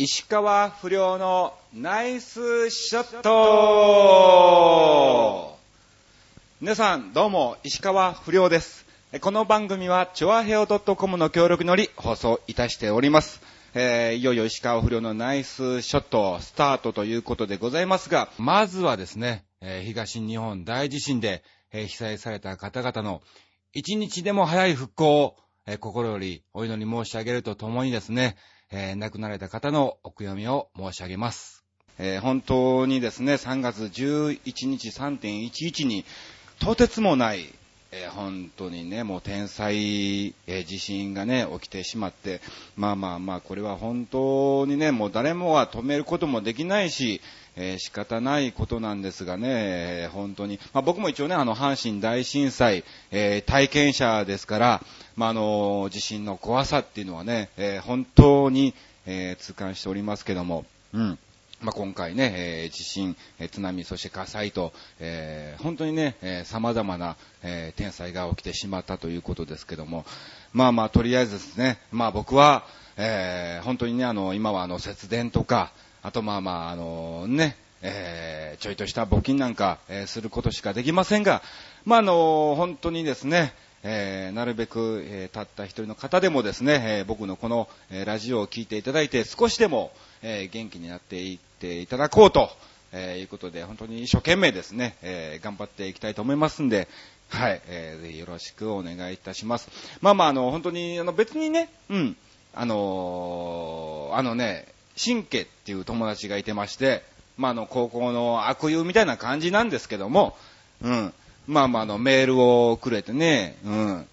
石川不良のナイスショット皆さんどうも石川不良です。この番組はチョアヘオ .com の協力により放送いたしております。えーいよいよ石川不良のナイスショットスタートということでございますが、まずはですね、えー東日本大地震で、えー被災された方々の一日でも早い復興を、え心よりお祈り申し上げるとともにですね、えー亡くなられた方のお悔やみを申し上げます。えー本当にですね、3月11日3.11に、とてつもない、えー本当にね、もう天災、えー地震がね、起きてしまって、まあまあまあ、これは本当にね、もう誰もは止めることもできないし、えー仕方ないことなんですがね、本当に、まあ僕も一応ね、あの、阪神大震災、え体験者ですから、まああの、地震の怖さっていうのはね、え本当に、え痛感しておりますけども、うん。まあ、今回ね、えー地震、えー津波、そして火災と、えー本当にね、えー様々な、え天災が起きてしまったということですけども、まあまあ、とりあえずですね、まあ僕は、え本当にね、あの、今はあの、節電とか、あとまあまあ、あの、ね、えちょいとした募金なんか、えすることしかできませんが、まああの、本当にですね、えーなるべく、えーたった一人の方でもですね、えー僕のこの、えラジオを聞いていただいて、少しでも、え元気になっていっていただこうと、えーいうことで、本当に一生懸命ですね、えー頑張っていきたいと思いますんで、はい、えーぜひよろしくお願いいたします。まあまあ、あの、本当に、あの、別にね、うん、あのーあのね、新家っていう友達がいてまして、まあ、あの、高校の悪友みたいな感じなんですけども、うん、まあまあ、あの、メールをくれてね、うん、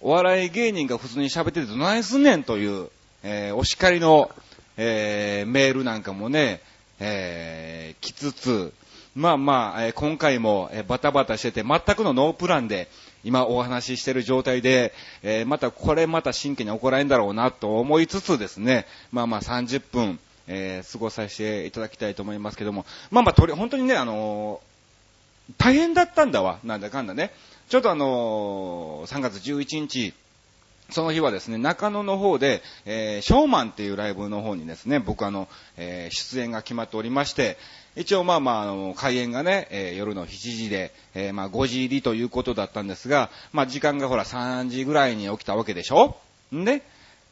お笑い芸人が普通に喋っててどないすんねんという、えーお叱りの、えーメールなんかもね、えー来つつ、まあまあ、えー今回も、えーバタバタしてて、全くのノープランで、今お話ししてる状態で、えーまたこれまた真剣に怒られんだろうなと思いつつですね、まあまあ30分、えー過ごさせていただきたいと思いますけども、まあまあ、とり、本当にね、あのー大変だったんだわ、なんだかんだね。ちょっとあのー3月11日、その日はですね、中野の方で、えーショーマンっていうライブの方にですね、僕あの、えー出演が決まっておりまして、一応まあまあ、あの、開演がね、えー夜の7時で、えーまあ5時入りということだったんですが、まあ時間がほら3時ぐらいに起きたわけでしょ？んで、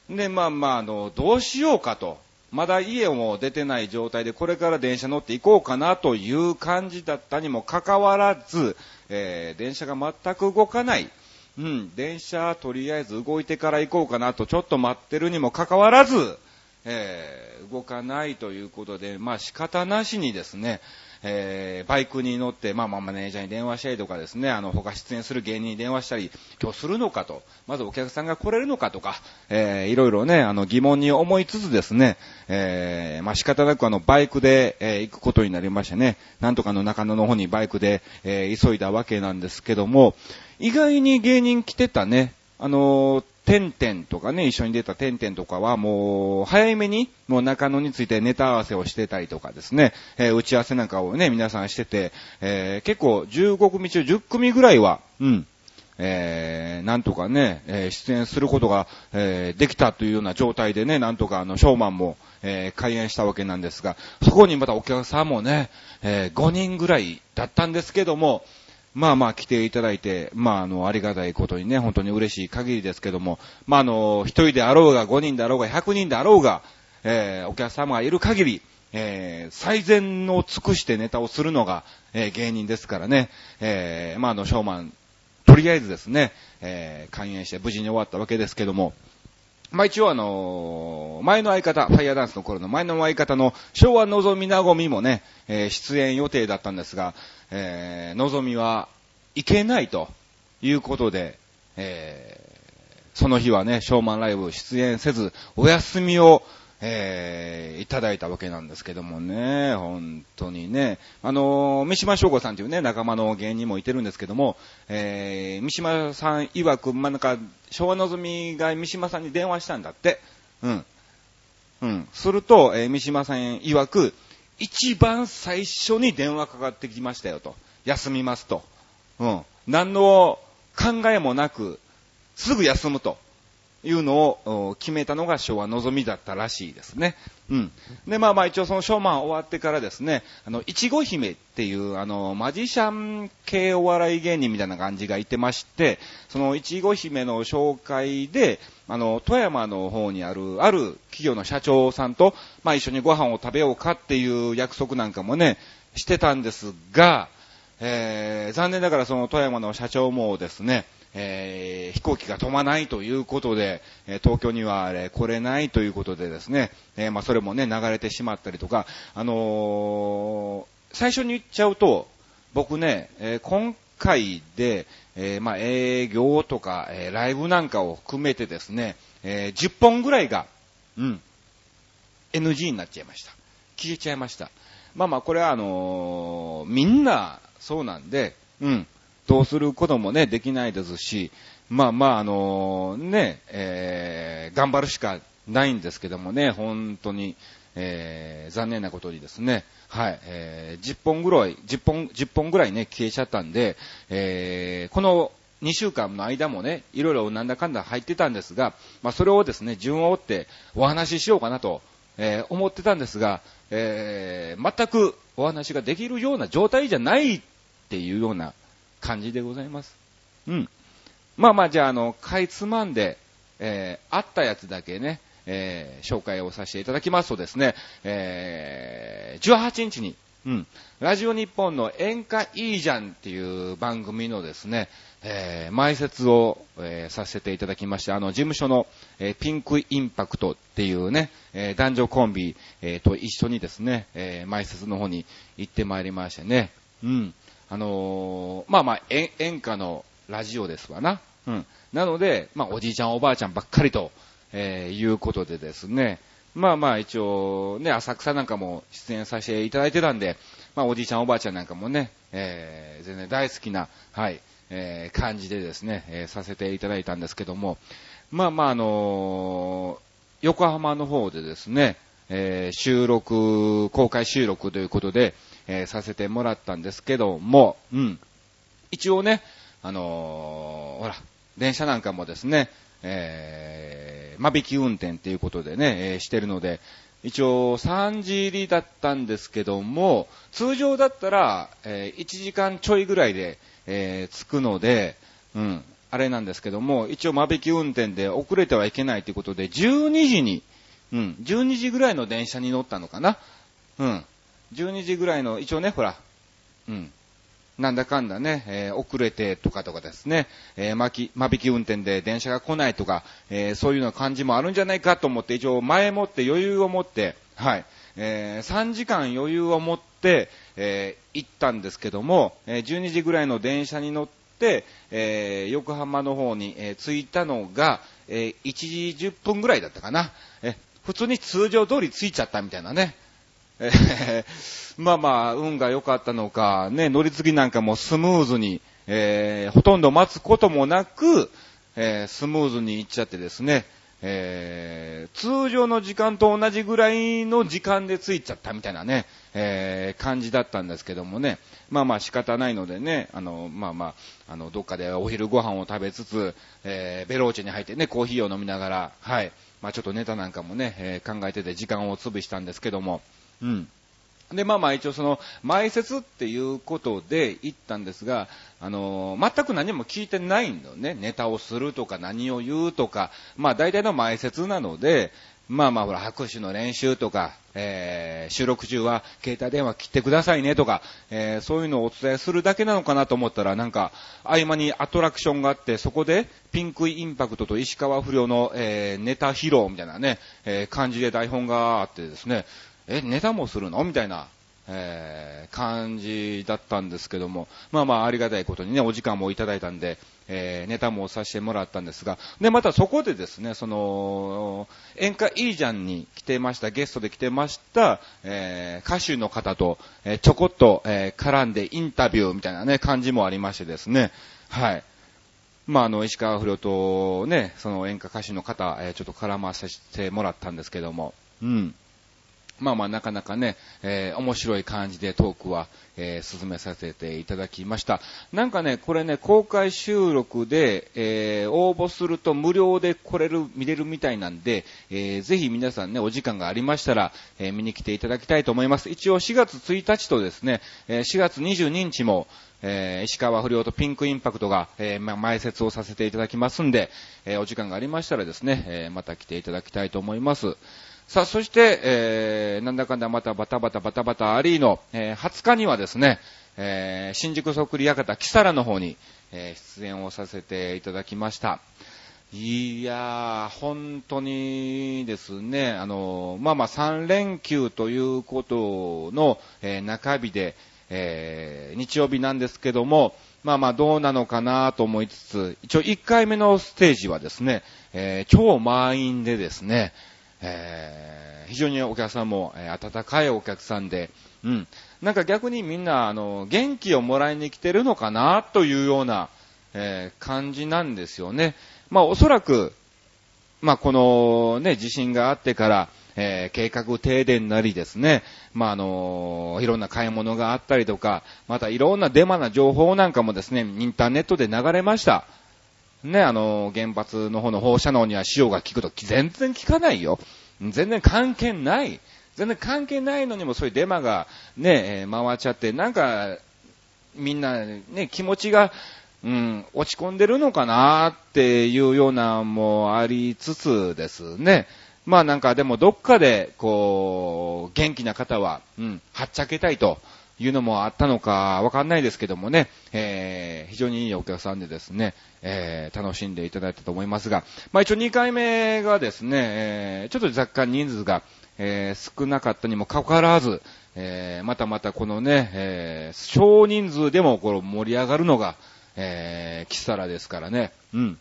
で、まあまあ、あの、どうしようかと。まだ家も出てない状態で、これから電車乗って行こうかなという感じだったにもかかわらず、えー電車が全く動かない。うん、電車とりあえず動いてから行こうかなとちょっと待ってるにもかかわらず、えー動かないということで、まあ仕方なしにですね、えーバイクに乗って、まあまあマネージャーに電話したりとかですね、あの、他出演する芸人に電話したり、今日するのかと、まずお客さんが来れるのかとか、えーいろいろね、あの、疑問に思いつつですね、えーまあ仕方なくあの、バイクで、えー行くことになりましてね、なんとかの中野の方にバイクで、えー急いだわけなんですけども、意外に芸人来てたね、あのー、てんてんとかね、一緒に出たてんてんとかはもう、早めに、もう中野についてネタ合わせをしてたりとかですね、えー打ち合わせなんかをね、皆さんしてて、えー結構15組中10組ぐらいは、うん、えーなんとかね、えー出演することが、えーできたというような状態でね、なんとかあの、ショーマンも、えー開演したわけなんですが、そこにまたお客さんもね、えー5人ぐらいだったんですけども、まあまあ来ていただいて、まああの、ありがたいことにね、本当に嬉しい限りですけども、まああの、一人であろうが、5人であろうが、100人であろうが、えーお客様がいる限り、えー最善を尽くしてネタをするのが、えー芸人ですからね、えーまああの、ショーマン、とりあえずですね、えー開演して無事に終わったわけですけども、まあ一応あのー前の相方、ファイアダンスの頃の前の相方の昭和のぞみなごみもね、えー出演予定だったんですが、えー、のぞみはいけないということで、えーその日はね、ショーマンライブ出演せず、お休みを、えーいただいたわけなんですけどもね、本当にね、あのー三島翔吾さんというね、仲間の芸人もいてるんですけども、えー三島さん曰く、まあ、なんか、昭和のぞみが三島さんに電話したんだって。うん。うん。すると、えー三島さん曰く、一番最初に電話かかってきましたよと。休みますと。うん。何の考えもなく、すぐ休むと。いうのを決めたのが昭和のぞみだったらしいですね。うん。で、まあまあ一応そのショーマン終わってからですね、あの、いちご姫っていう、あの、マジシャン系お笑い芸人みたいな感じがいてまして、そのいちご姫の紹介で、あの、富山の方にある、ある企業の社長さんと、まあ一緒にご飯を食べようかっていう約束なんかもね、してたんですが、えー、残念ながらその富山の社長もですね、えー、飛行機が飛ばないということで、え東京には、え来れないということでですね、えまあ、それもね、流れてしまったりとか、あの最初に言っちゃうと、僕ね、え今回で、えまあ、営業とか、えライブなんかを含めてですね、え10本ぐらいが、うん、NG になっちゃいました。消えちゃいました。まあまあ、これはあのみんなそうなんで、うん、どうすることもね、できないですし、まあまあ、あの、ね、えー、頑張るしかないんですけどもね、本当に、えー、残念なことにですね、はい、えー、10本ぐらい、10本、10本ぐらいね、消えちゃったんで、えー、この2週間の間もね、いろいろなんだかんだ入ってたんですが、まあそれをですね、順を追ってお話ししようかなと、えー、思ってたんですが、えー、全くお話ができるような状態じゃないっていうような感じでございます。うん。まあまあ、じゃあ、あの、かいつまんで、えー、あったやつだけね、えー、紹介をさせていただきますとですね、えー、18日に、うん、ラジオ日本の演歌いいじゃんっていう番組のですね、えー、前説を、えー、させていただきまして、あの、事務所の、えー、ピンクインパクトっていうね、え男女コンビ、えと一緒にですね、え前説の方に行ってまいりましてね、うん。あの、まあまあ、演歌のラジオですわな。うん。なので、まあ、おじいちゃんおばあちゃんばっかりと、えー、いうことでですね、まあまあ一応ね、浅草なんかも出演させていただいてたんで、まあおじいちゃんおばあちゃんなんかもね、えー、全然大好きな、はい、えー、感じでですね、えー、させていただいたんですけども、まあまああのー、横浜の方でですね、えー、収録、公開収録ということで、えー、させてもらったんですけども、うん。一応ね、あのー、ほら、電車なんかもですね、えー、間引き運転っていうことでね、えー、してるので、一応3時入りだったんですけども、通常だったら、えー、1時間ちょいぐらいで、えー、着くので、うん、あれなんですけども、一応間引き運転で遅れてはいけないということで、12時に、うん、12時ぐらいの電車に乗ったのかな。うん。12時ぐらいの、一応ね、ほら、うん。なんだかんだね、えー、遅れてとかとかですね、えー、巻き、間引き運転で電車が来ないとか、えー、そういうような感じもあるんじゃないかと思って、一応前もって余裕を持って、はい、えー、3時間余裕を持って、えー、行ったんですけども、えー、12時ぐらいの電車に乗って、えー、横浜の方に、えー、着いたのが、えー、1時10分ぐらいだったかな。え普通に通常通り着いちゃったみたいなね。えー、まあまあ、運が良かったのか、ね、乗り継ぎなんかもスムーズに、えー、ほとんど待つこともなく、えー、スムーズに行っちゃってですね、えー、通常の時間と同じぐらいの時間で着いちゃったみたいなね、えー、感じだったんですけどもね、まあまあ仕方ないのでね、あの、まあまあ、あの、どっかでお昼ご飯を食べつつ、えー、ベローチェに入ってね、コーヒーを飲みながら、はい、まあちょっとネタなんかもね、え、考えてて時間を潰したんですけども、うん。で、まあまあ一応その、前説っていうことで行ったんですが、あのー、全く何も聞いてないのね。ネタをするとか何を言うとか、まあ大体の前説なので、まあまあほら、拍手の練習とか、えー、収録中は携帯電話切ってくださいねとか、えー、そういうのをお伝えするだけなのかなと思ったら、なんか、合間にアトラクションがあって、そこで、ピンクインパクトと石川不良の、えー、ネタ披露みたいなね、えー、感じで台本があってですね、え、ネタもするの？みたいな、えー、感じだったんですけども、まあまあありがたいことにね、お時間もいただいたんで、えー、ネタもさせてもらったんですが、で、またそこでですね、その、演歌いいじゃんに来てました、ゲストで来てました、えー、歌手の方と、えー、ちょこっと、え、絡んでインタビューみたいなね、感じもありましてですね、はい。まあ、あの、石川不良とね、その演歌歌手の方、え、ちょっと絡ませてもらったんですけども、うん。まあまあなかなかね、えー、面白い感じでトークは、えー、進めさせていただきました。なんかね、これね、公開収録で、えー、応募すると無料で来れる、見れるみたいなんで、えー、ぜひ皆さんね、お時間がありましたら、えー、見に来ていただきたいと思います。一応4月1日とですね、えー、4月22日も、えー、石川不良とピンクインパクトが、えー、ま、前説をさせていただきますんで、えー、お時間がありましたらですね、えー、また来ていただきたいと思います。さあ、そして、えー、なんだかんだまたバタバタバタバタありの、えー、20日にはですね、えー、新宿そっくり館キサラの方に、えー、出演をさせていただきました。いやー、本当にですね、あの、まあまあ3連休ということの、えー、中日で、えー、日曜日なんですけども、まあまあどうなのかなと思いつつ、一応1回目のステージはですね、えー、超満員でですね、えー、非常にお客さんも、えー、温かいお客さんで、うん。なんか逆にみんな、あの、元気をもらいに来てるのかなというような、えー、感じなんですよね。まあおそらく、まあこのね、地震があってから、えー、計画停電なりですね、まあ、あのー、いろんな買い物があったりとか、またいろんなデマな情報なんかもですね、インターネットで流れました。ね、あの、原発の方の放射能には塩が効くと全然効かないよ。全然関係ない。全然関係ないのにもそういうデマがね、回っちゃって、なんか、みんなね、気持ちが、うん、落ち込んでるのかなっていうようなもありつつですね。まあなんかでもどっかで、こう、元気な方は、うん、はっちゃけたいと。いうのもあったのかわかんないですけどもね、えー、非常にいいお客さんでですね、えー、楽しんでいただいたと思いますが、まあ一応2回目がですね、えー、ちょっと若干人数が、えー、少なかったにもかかわらず、えー、またまたこのね、えー、少人数でもこの盛り上がるのが、えー、キサラですからね、うん。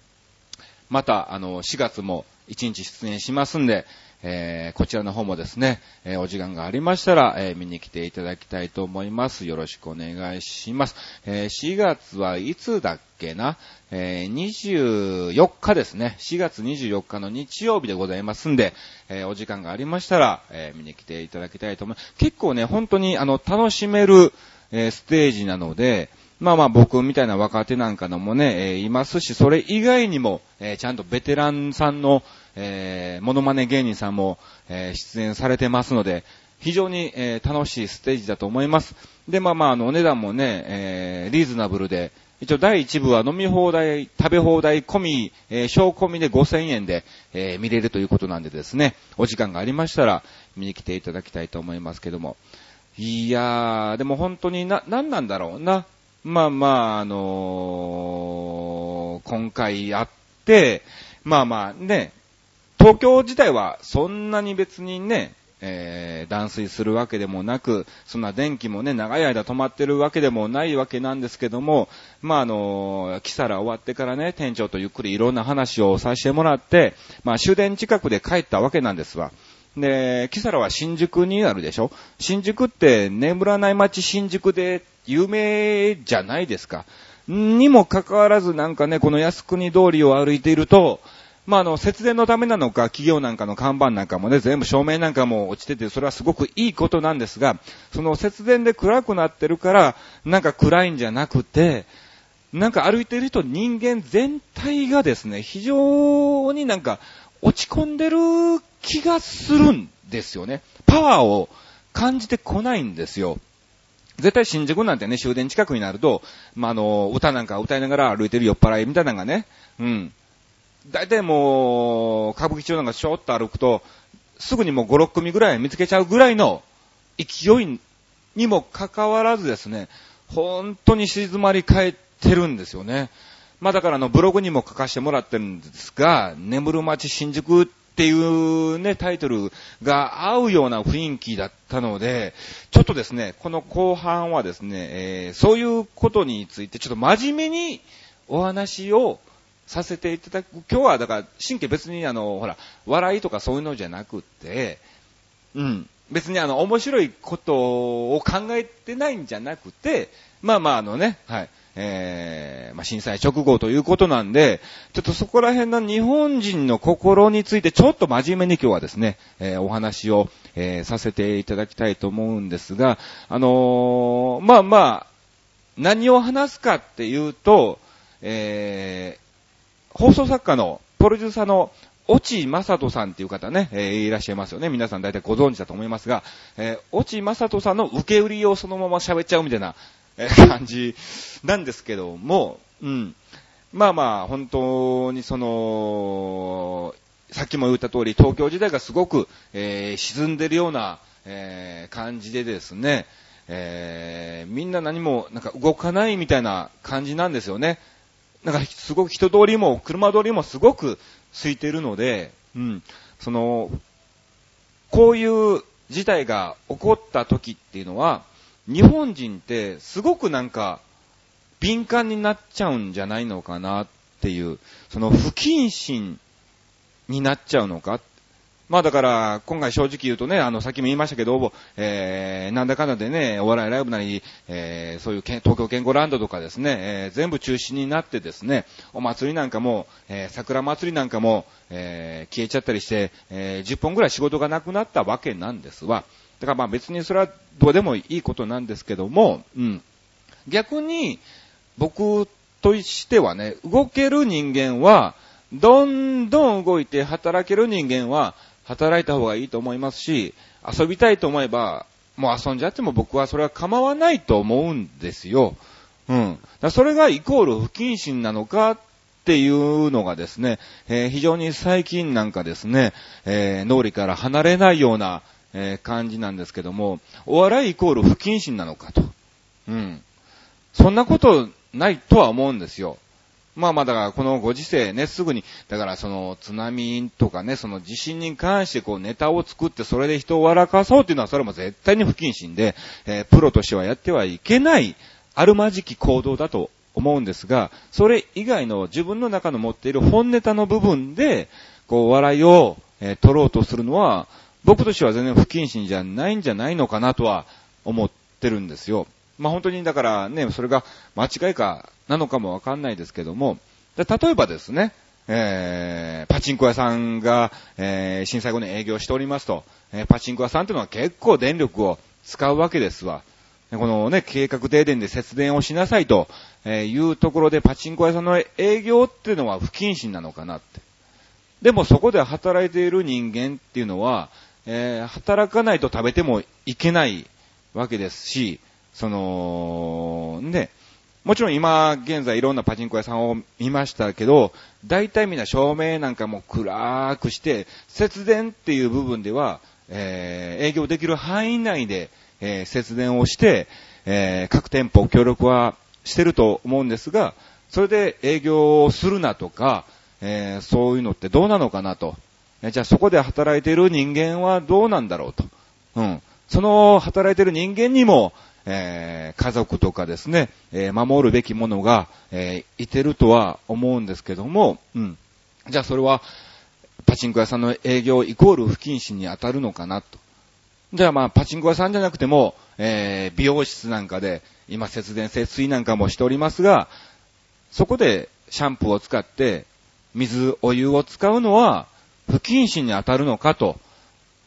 また、あの、4月も1日出演しますんで、えー、こちらの方もですね、えー、お時間がありましたら、えー、見に来ていただきたいと思います。よろしくお願いします。え4月はいつだっけな、え24日ですね。4月24日の日曜日でございますんで、えお時間がありましたら、え見に来ていただきたいと思います。結構ね、本当にあの、楽しめる、えステージなので、まあまあ僕みたいな若手なんかのもね、えいますし、それ以外にも、えちゃんとベテランさんの、えー、モノマネ芸人さんも、えー、出演されてますので、非常に、えー、楽しいステージだと思います。で、まあまあ、あの、お値段もね、えー、リーズナブルで、一応第1部は飲み放題、食べ放題込み、えー、小込みで5000円で、えー、見れるということなんでですね、お時間がありましたら見に来ていただきたいと思いますけども。いやー、でも本当にな、なんなんだろうな。まあまあ、あのー、今回あって、まあまあね、東京自体はそんなに別にね、えー、断水するわけでもなく、そんな電気もね、長い間止まってるわけでもないわけなんですけども、まあ、あの、キサラ終わってからね、店長とゆっくりいろんな話をさせてもらって、まあ、終電近くで帰ったわけなんですわ。で、キサラは新宿にあるでしょ？新宿って眠らない街新宿で有名じゃないですか。にもかかわらずなんかね、この靖国通りを歩いていると、まあ、あの、節電のためなのか、企業なんかの看板なんかもね、全部照明なんかも落ちてて、それはすごくいいことなんですが、その節電で暗くなってるから、なんか暗いんじゃなくて、なんか歩いてる人、人間全体がですね、非常になんか落ち込んでる気がするんですよね。パワーを感じてこないんですよ。絶対新宿なんてね、終電近くになると、まあ、あの、歌なんか歌いながら歩いてる酔っ払いみたいなのがね、うん、大体もう、歌舞伎町なんかショーっと歩くと、すぐにもう5、6組ぐらい見つけちゃうぐらいの勢いにもかかわらずですね、本当に静まり返ってるんですよね。まあだからあのブログにも書かせてもらってるんですが、眠る街新宿っていうね、タイトルが合うような雰囲気だったので、ちょっとですね、この後半はですね、えー、そういうことについてちょっと真面目にお話をさせていただく。今日はだから、神経別にあの、ほら、笑いとかそういうのじゃなくって、うん。別にあの、面白いことを考えてないんじゃなくて、まあまああのね、はい。えー、まあ、震災直後ということなんで、ちょっとそこら辺の日本人の心についてちょっと真面目に今日はですね、えー、お話を、えー、させていただきたいと思うんですが、あのまあまあ、何を話すかっていうと、え放送作家の、プロデューサーの落正人さんっていう方ね、えー、いらっしゃいますよね。皆さん大体ご存知だと思いますが、えー、落正人さんの受け売りをそのまま喋っちゃうみたいな、えー、感じなんですけども、うん。まあまあ、本当にその、さっきも言った通り、東京時代がすごく、えー、沈んでるような、えー、感じでですね、えー、みんな何もなんか動かないみたいな感じなんですよね。なんかすごく人通りも車通りもすごく空いてるので、うん、その、こういう事態が起こった時っていうのは、日本人ってすごくなんか敏感になっちゃうんじゃないのかなっていう、その不謹慎になっちゃうのかっまあだから、今回正直言うとね、あの、さっきも言いましたけど、えー、なんだかんだでね、お笑いライブなり、えー、そういう東京健康ランドとかですね、えー、全部中止になってですね、お祭りなんかも、えー、桜祭りなんかも、えー、消えちゃったりして、えー、10本ぐらい仕事がなくなったわけなんですわ。だからまあ別にそれはどうでもいいことなんですけども、うん。逆に、僕としてはね、動ける人間は、どんどん動いて働ける人間は、働いた方がいいと思いますし、遊びたいと思えば、もう遊んじゃっても僕はそれは構わないと思うんですよ。うん。だそれがイコール不謹慎なのかっていうのがですね、えー、非常に最近なんかですね、えー、脳裏から離れないような、えー、感じなんですけども、お笑いイコール不謹慎なのかと。うん。そんなことないとは思うんですよ。まあまあだからこのご時世ね、すぐに、だからその津波とかね、その地震に関してこうネタを作ってそれで人を笑かそうっていうのはそれも絶対に不謹慎で、えー、プロとしてはやってはいけないあるまじき行動だと思うんですが、それ以外の自分の中の持っている本ネタの部分で、こう笑いを、えー、取ろうとするのは、僕としては全然不謹慎じゃないんじゃないのかなとは思ってるんですよ。まあ本当にだからね、それが間違いかなのかもわかんないですけども、で例えばですね、えー、パチンコ屋さんが、えー、震災後に営業しておりますと、えー、パチンコ屋さんっていうのは結構電力を使うわけですわ。このね、計画停電で節電をしなさいというところでパチンコ屋さんの営業っていうのは不謹慎なのかなって。でもそこで働いている人間っていうのは、え、働かないと食べてもいけないわけですし、その、ね、もちろん今現在いろんなパチンコ屋さんを見ましたけど、大体みんな照明なんかも暗くして、節電っていう部分では、えー、営業できる範囲内で、えー、節電をして、えー、各店舗協力はしてると思うんですが、それで営業をするなとか、えー、そういうのってどうなのかなと。じゃあそこで働いている人間はどうなんだろうと。うん。その働いている人間にも、えー、家族とかですね、えー、守るべきものが、えー、いてるとは思うんですけども、うん。じゃあそれは、パチンコ屋さんの営業イコール不謹慎に当たるのかなと。じゃあまあ、パチンコ屋さんじゃなくても、えー、美容室なんかで、今節電節水なんかもしておりますが、そこでシャンプーを使って、水、お湯を使うのは、不謹慎に当たるのかと。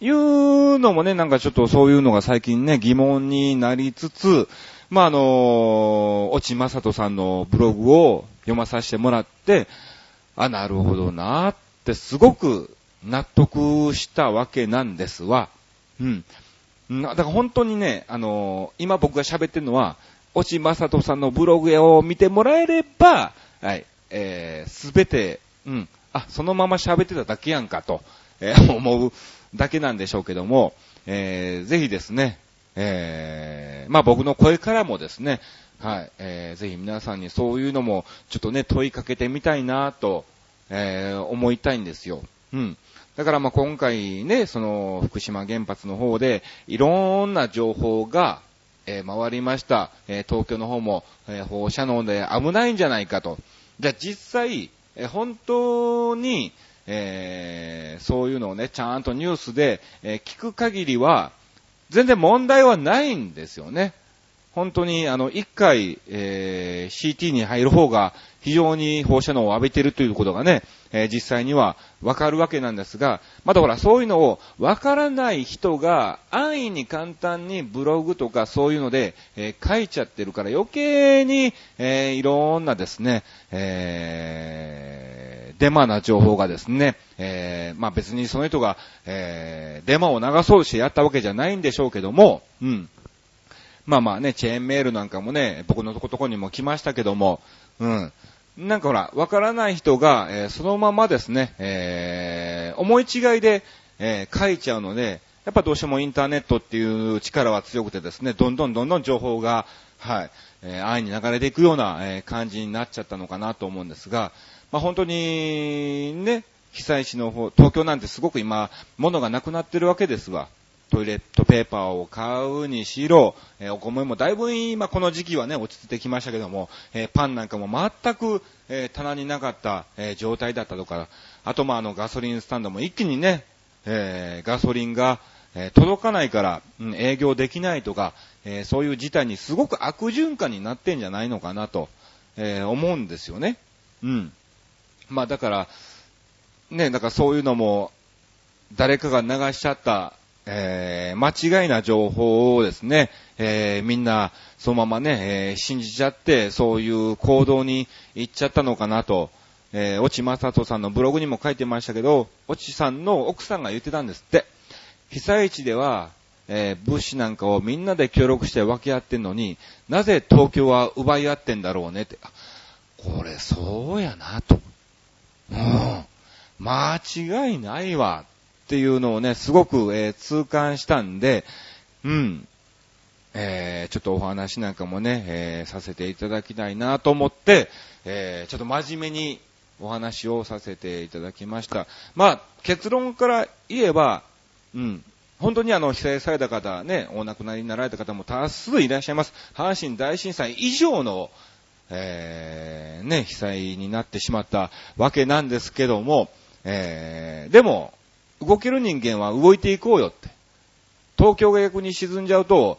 いうのもね、なんかちょっとそういうのが最近ね、疑問になりつつ、まあ、あの、落ちまさとさんのブログを読まさせてもらって、あ、なるほどなってすごく納得したわけなんですわ。うん。だから本当にね、あの今僕が喋ってるのは、落ちまさとさんのブログを見てもらえれば、はい、えす、べて、うん、あ、そのまま喋ってただけやんかと、えー、思うだけなんでしょうけども、えー、ぜひですね、えー、まあ僕の声からもですね、はい、えー、ぜひ皆さんにそういうのもちょっとね、問いかけてみたいなと、えー、思いたいんですよ。うん。だからまあ今回ね、その福島原発の方でいろんな情報が、えー、回りました。えー、東京の方も、えー、放射能で危ないんじゃないかと。じゃあ実際、えー、本当に、えー、そういうのをね、ちゃんとニュースで、えー、聞く限りは、全然問題はないんですよね。本当にあの、一回、えー、CT に入る方が非常に放射能を浴びてるということがね、えー、実際にはわかるわけなんですが、まだほら、そういうのをわからない人が安易に簡単にブログとかそういうので、えー、書いちゃってるから余計に、えー、いろんなですね、えデマな情報がですね、えー、まあ別にその人が、えー、デマを流そうとしてやったわけじゃないんでしょうけども、うん。まあまあね、チェーンメールなんかもね、僕のところにも来ましたけども、うん。なんかほら、わからない人が、えー、そのままですね、えー、思い違いで、えー、書いちゃうので、やっぱどうしてもインターネットっていう力は強くてですね、どんどんどんどん情報が、はい、えー、安易に流れていくような、えー、感じになっちゃったのかなと思うんですが、まあ本当に、ね、被災地の方、東京なんてすごく今、物がなくなってるわけですわ。トイレットペーパーを買うにしろ、えー、お米もだいぶ今この時期はね、落ち着いてきましたけども、えー、パンなんかも全く、えー、棚になかった、え状態だったとか、あとまああのガソリンスタンドも一気にね、えガソリンが、え届かないから、うん、営業できないとか、えそういう事態にすごく悪循環になってんじゃないのかなと、え思うんですよね。うん。まあだから、ね、だからそういうのも、誰かが流しちゃったえー、間違いな情報をですね、えー、みんなそのままね、えー、信じちゃって、そういう行動に行っちゃったのかなと、えー、落ちまさとさんのブログにも書いてましたけど、落ちさんの奥さんが言ってたんですって。被災地では、えー、物資なんかをみんなで協力して分け合ってんのに、なぜ東京は奪い合ってんだろうねって。これそうやなと。うん。間違いないわ。っていうのをね、すごく、えー、痛感したんで、うん。えー、ちょっとお話なんかもね、えー、させていただきたいなと思って、えー、ちょっと真面目にお話をさせていただきました。まあ、結論から言えば、うん、本当にあの、被災された方、ね、お亡くなりになられた方も多数いらっしゃいます。阪神大震災以上の、えー、ね、被災になってしまったわけなんですけども、えー、でも、動ける人間は動いていこうよって。東京が逆に沈んじゃうと、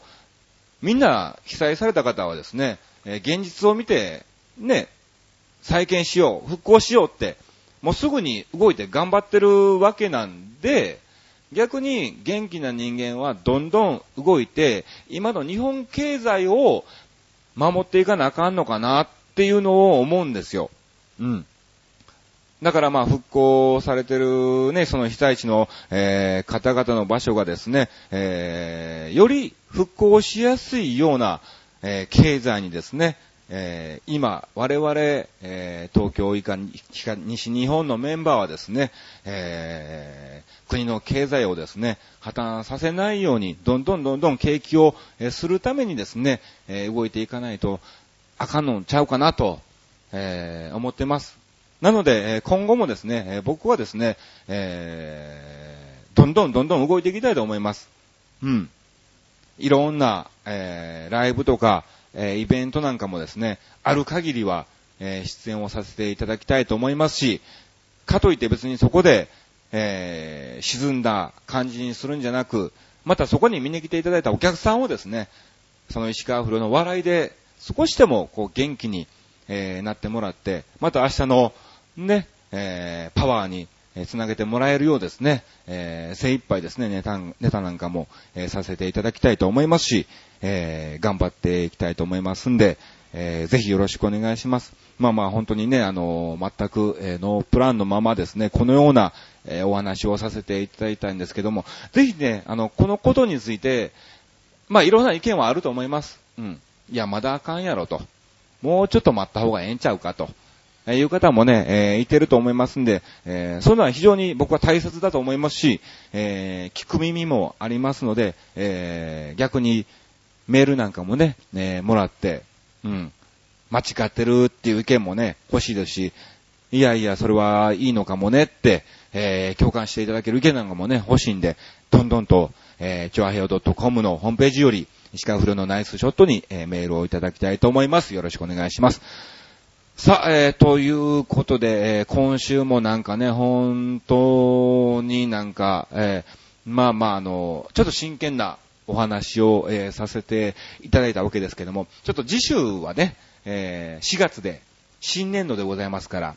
みんな被災された方はですね、え現実を見て、ね、再建しよう、復興しようって、もうすぐに動いて頑張ってるわけなんで、逆に元気な人間はどんどん動いて、今の日本経済を守っていかなあかんのかなっていうのを思うんですよ。うん。だからまあ復興されてるね、その被災地の、えー、方々の場所がですね、えー、より復興しやすいような、えー、経済にですね、えー、今、我々、えー、東京以下西日本のメンバーはですね、えー、国の経済をですね、破綻させないように、どんどんどんどん景気を、え、するためにですね、え、動いていかないと、あかんのちゃうかなと、え、思ってます。なので、え今後もですね、え僕はですね、え、どんどんどんどん動いていきたいと思います。うん。いろんな、え、ライブとか、え、イベントなんかもですね、ある限りは、え、出演をさせていただきたいと思いますし、かといって別にそこで、え、沈んだ感じにするんじゃなく、またそこに見に来ていただいたお客さんをですね、その石川風呂の笑いで少しでもこう元気に、えー、なってもらって、また明日のね、え、パワーに、えつなげてもらえるようですね、えー、精一杯ですね、ネタ、ネタなんかも、えー、させていただきたいと思いますし、えー、頑張っていきたいと思いますんで、えー、ぜひよろしくお願いします。まあまあ本当にね、あのー、全く、えー、ノープランのままですね、このような、えー、お話をさせていただきたんですけども、ぜひね、あの、このことについて、まあいろんな意見はあると思います。うん。いや、まだあかんやろと。もうちょっと待った方がええんちゃうかと。えいう方もね、えー、いてると思いますんで、えー、そういうのは非常に僕は大切だと思いますし、え、聞く耳もありますので、え、逆にメールなんかもね、え、もらって、うん、間違ってるっていう意見もね、欲しいですし、いやいや、それはいいのかもねって、え、共感していただける意見なんかもね、欲しいんで、どんどんと、えー、チョアヘオ .com のホームページより、石川フルのナイスショットに、え、メールをいただきたいと思います。よろしくお願いします。さあ、えー、ということで、えー、今週もなんかね、本当になんか、えー、まあまああの、ちょっと真剣な、お話を、えー、させていただいたわけですけども、ちょっと次週はね、え、4月で新年度でございますから、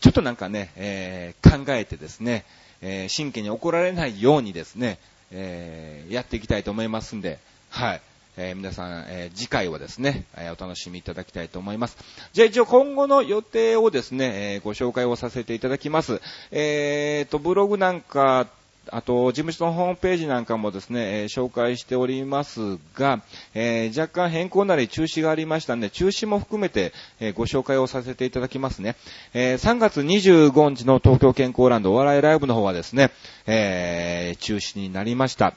ちょっとなんかね、え、考えてですね、え、真剣に怒られないようにですね、え、やっていきたいと思いますんで、はい。えー、皆さん、えー、次回はですね、えお楽しみいただきたいと思います。じゃあ一応今後の予定をですね、えご紹介をさせていただきます。えーと、ブログなんかあと、事務所のホームページなんかもですね、えー、紹介しておりますが、えー、若干変更なり中止がありましたんで、中止も含めて、えー、ご紹介をさせていただきますね。え3月25日の東京健康ランドお笑いライブの方はですね、え中止になりました。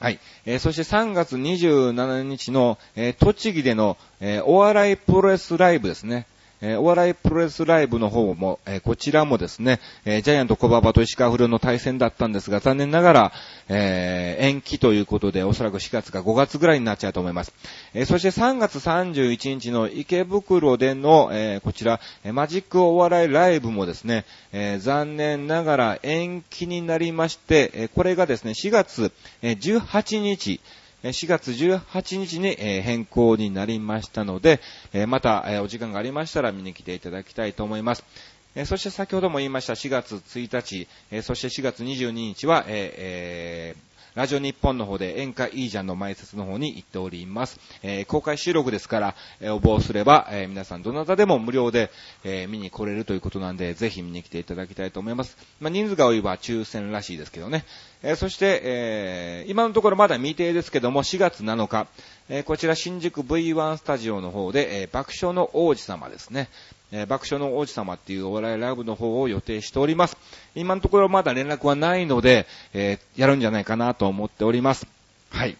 はい。えー、そして3月27日の、えー、栃木での、えー、お笑いプロレスライブですね。えー、お笑いプロレスライブの方も、えー、こちらもですね、えー、ジャイアント小馬場と石川不良の対戦だったんですが、残念ながら、え延期ということで、おそらく4月か5月ぐらいになっちゃうと思います。えそして3月31日の池袋での、えこちら、マジックお笑いライブもですね、え残念ながら延期になりまして、えこれがですね、4月18日、4月18日に変更になりましたので、またお時間がありましたら見に来ていただきたいと思います。そして先ほども言いました4月1日、そして4月22日は、えーラジオ日本の方で演歌いいじゃんの前説の方に行っております。えー、公開収録ですから、えー、応募すれば、えー、皆さんどなたでも無料で、え見に来れるということなんで、ぜひ見に来ていただきたいと思います。まあ、人数が多いは抽選らしいですけどね。えそして、え今のところまだ未定ですけども、4月7日、えこちら新宿 V1 スタジオの方で、え爆笑の王子様ですね。えー、爆笑の王子様っていうお笑いライブの方を予定しております。今のところまだ連絡はないので、えー、やるんじゃないかなと思っております。はい。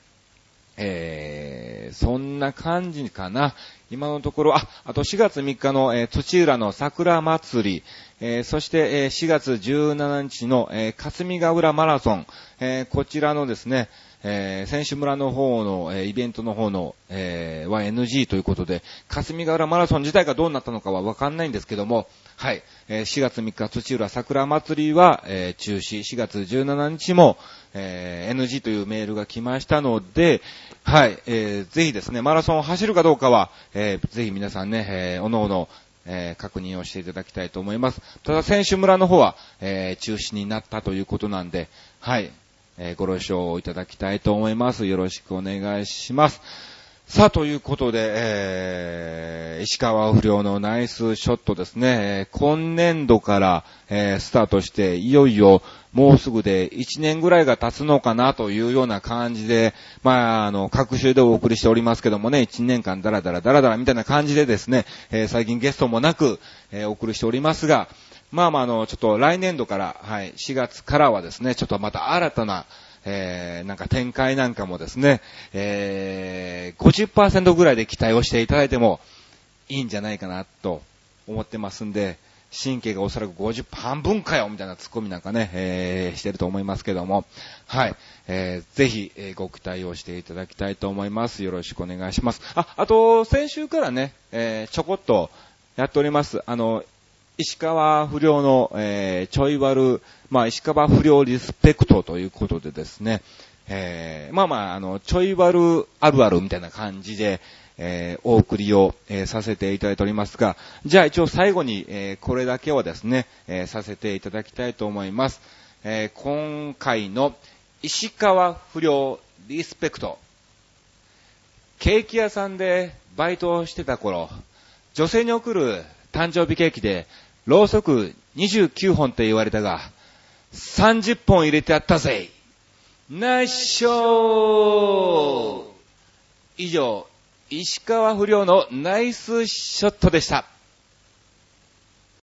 えー、そんな感じかな。今のところ、あ、あと4月3日の、えー、土浦の桜祭り、えー、そして、えー、4月17日の、えー、霞ヶ浦マラソン、え、こちらのですね、え、選手村の方の、え、イベントの方の、えは NG ということで、霞ヶ浦マラソン自体がどうなったのかはわかんないんですけども、はい、え、4月3日土浦桜祭りは、え、中止、4月17日も、えー、NG というメールが来ましたので、はい、えー、ぜひですね、マラソンを走るかどうかは、えー、ぜひ皆さんね、えー、おのおの、えー、確認をしていただきたいと思います。ただ、選手村の方は、えー、中止になったということなんで、はい、えー、ご了承いただきたいと思います。よろしくお願いします。さあ、ということで、えー、石川不良のナイスショットですね、今年度から、えー、スタートして、いよいよ、もうすぐで1年ぐらいが経つのかなというような感じで、まあ、あの、各週でお送りしておりますけどもね、1年間ダラダラダラダラみたいな感じでですね、えー、最近ゲストもなく、えー、お送りしておりますが、まあまあ、あの、ちょっと来年度から、はい、4月からはですね、ちょっとまた新たな、えー、なんか展開なんかもですね、えー、50%ぐらいで期待をしていただいてもいいんじゃないかなと思ってますんで、神経がおそらく50、半分かよみたいなツッコミなんかね、えー、してると思いますけども、はい、えー、ぜひ、えー、ご期待をしていただきたいと思います。よろしくお願いします。あ、あと、先週からね、えー、ちょこっとやっております。あの、石川不良の、えー、ちょい悪、まあ、石川不良リスペクトということでですね、えー、まあまあ、あの、ちょい悪あるあるみたいな感じで、えー、お送りを、えー、させていただいておりますが、じゃあ一応最後に、え、これだけはですね、えさせていただきたいと思います。え今回の石川不良リスペクト。ケーキ屋さんでバイトをしてた頃、女性に送る誕生日ケーキでろうそく29本と言われたが、30本入れてあったぜナイスショー以上、石川不良のナイスショットでした。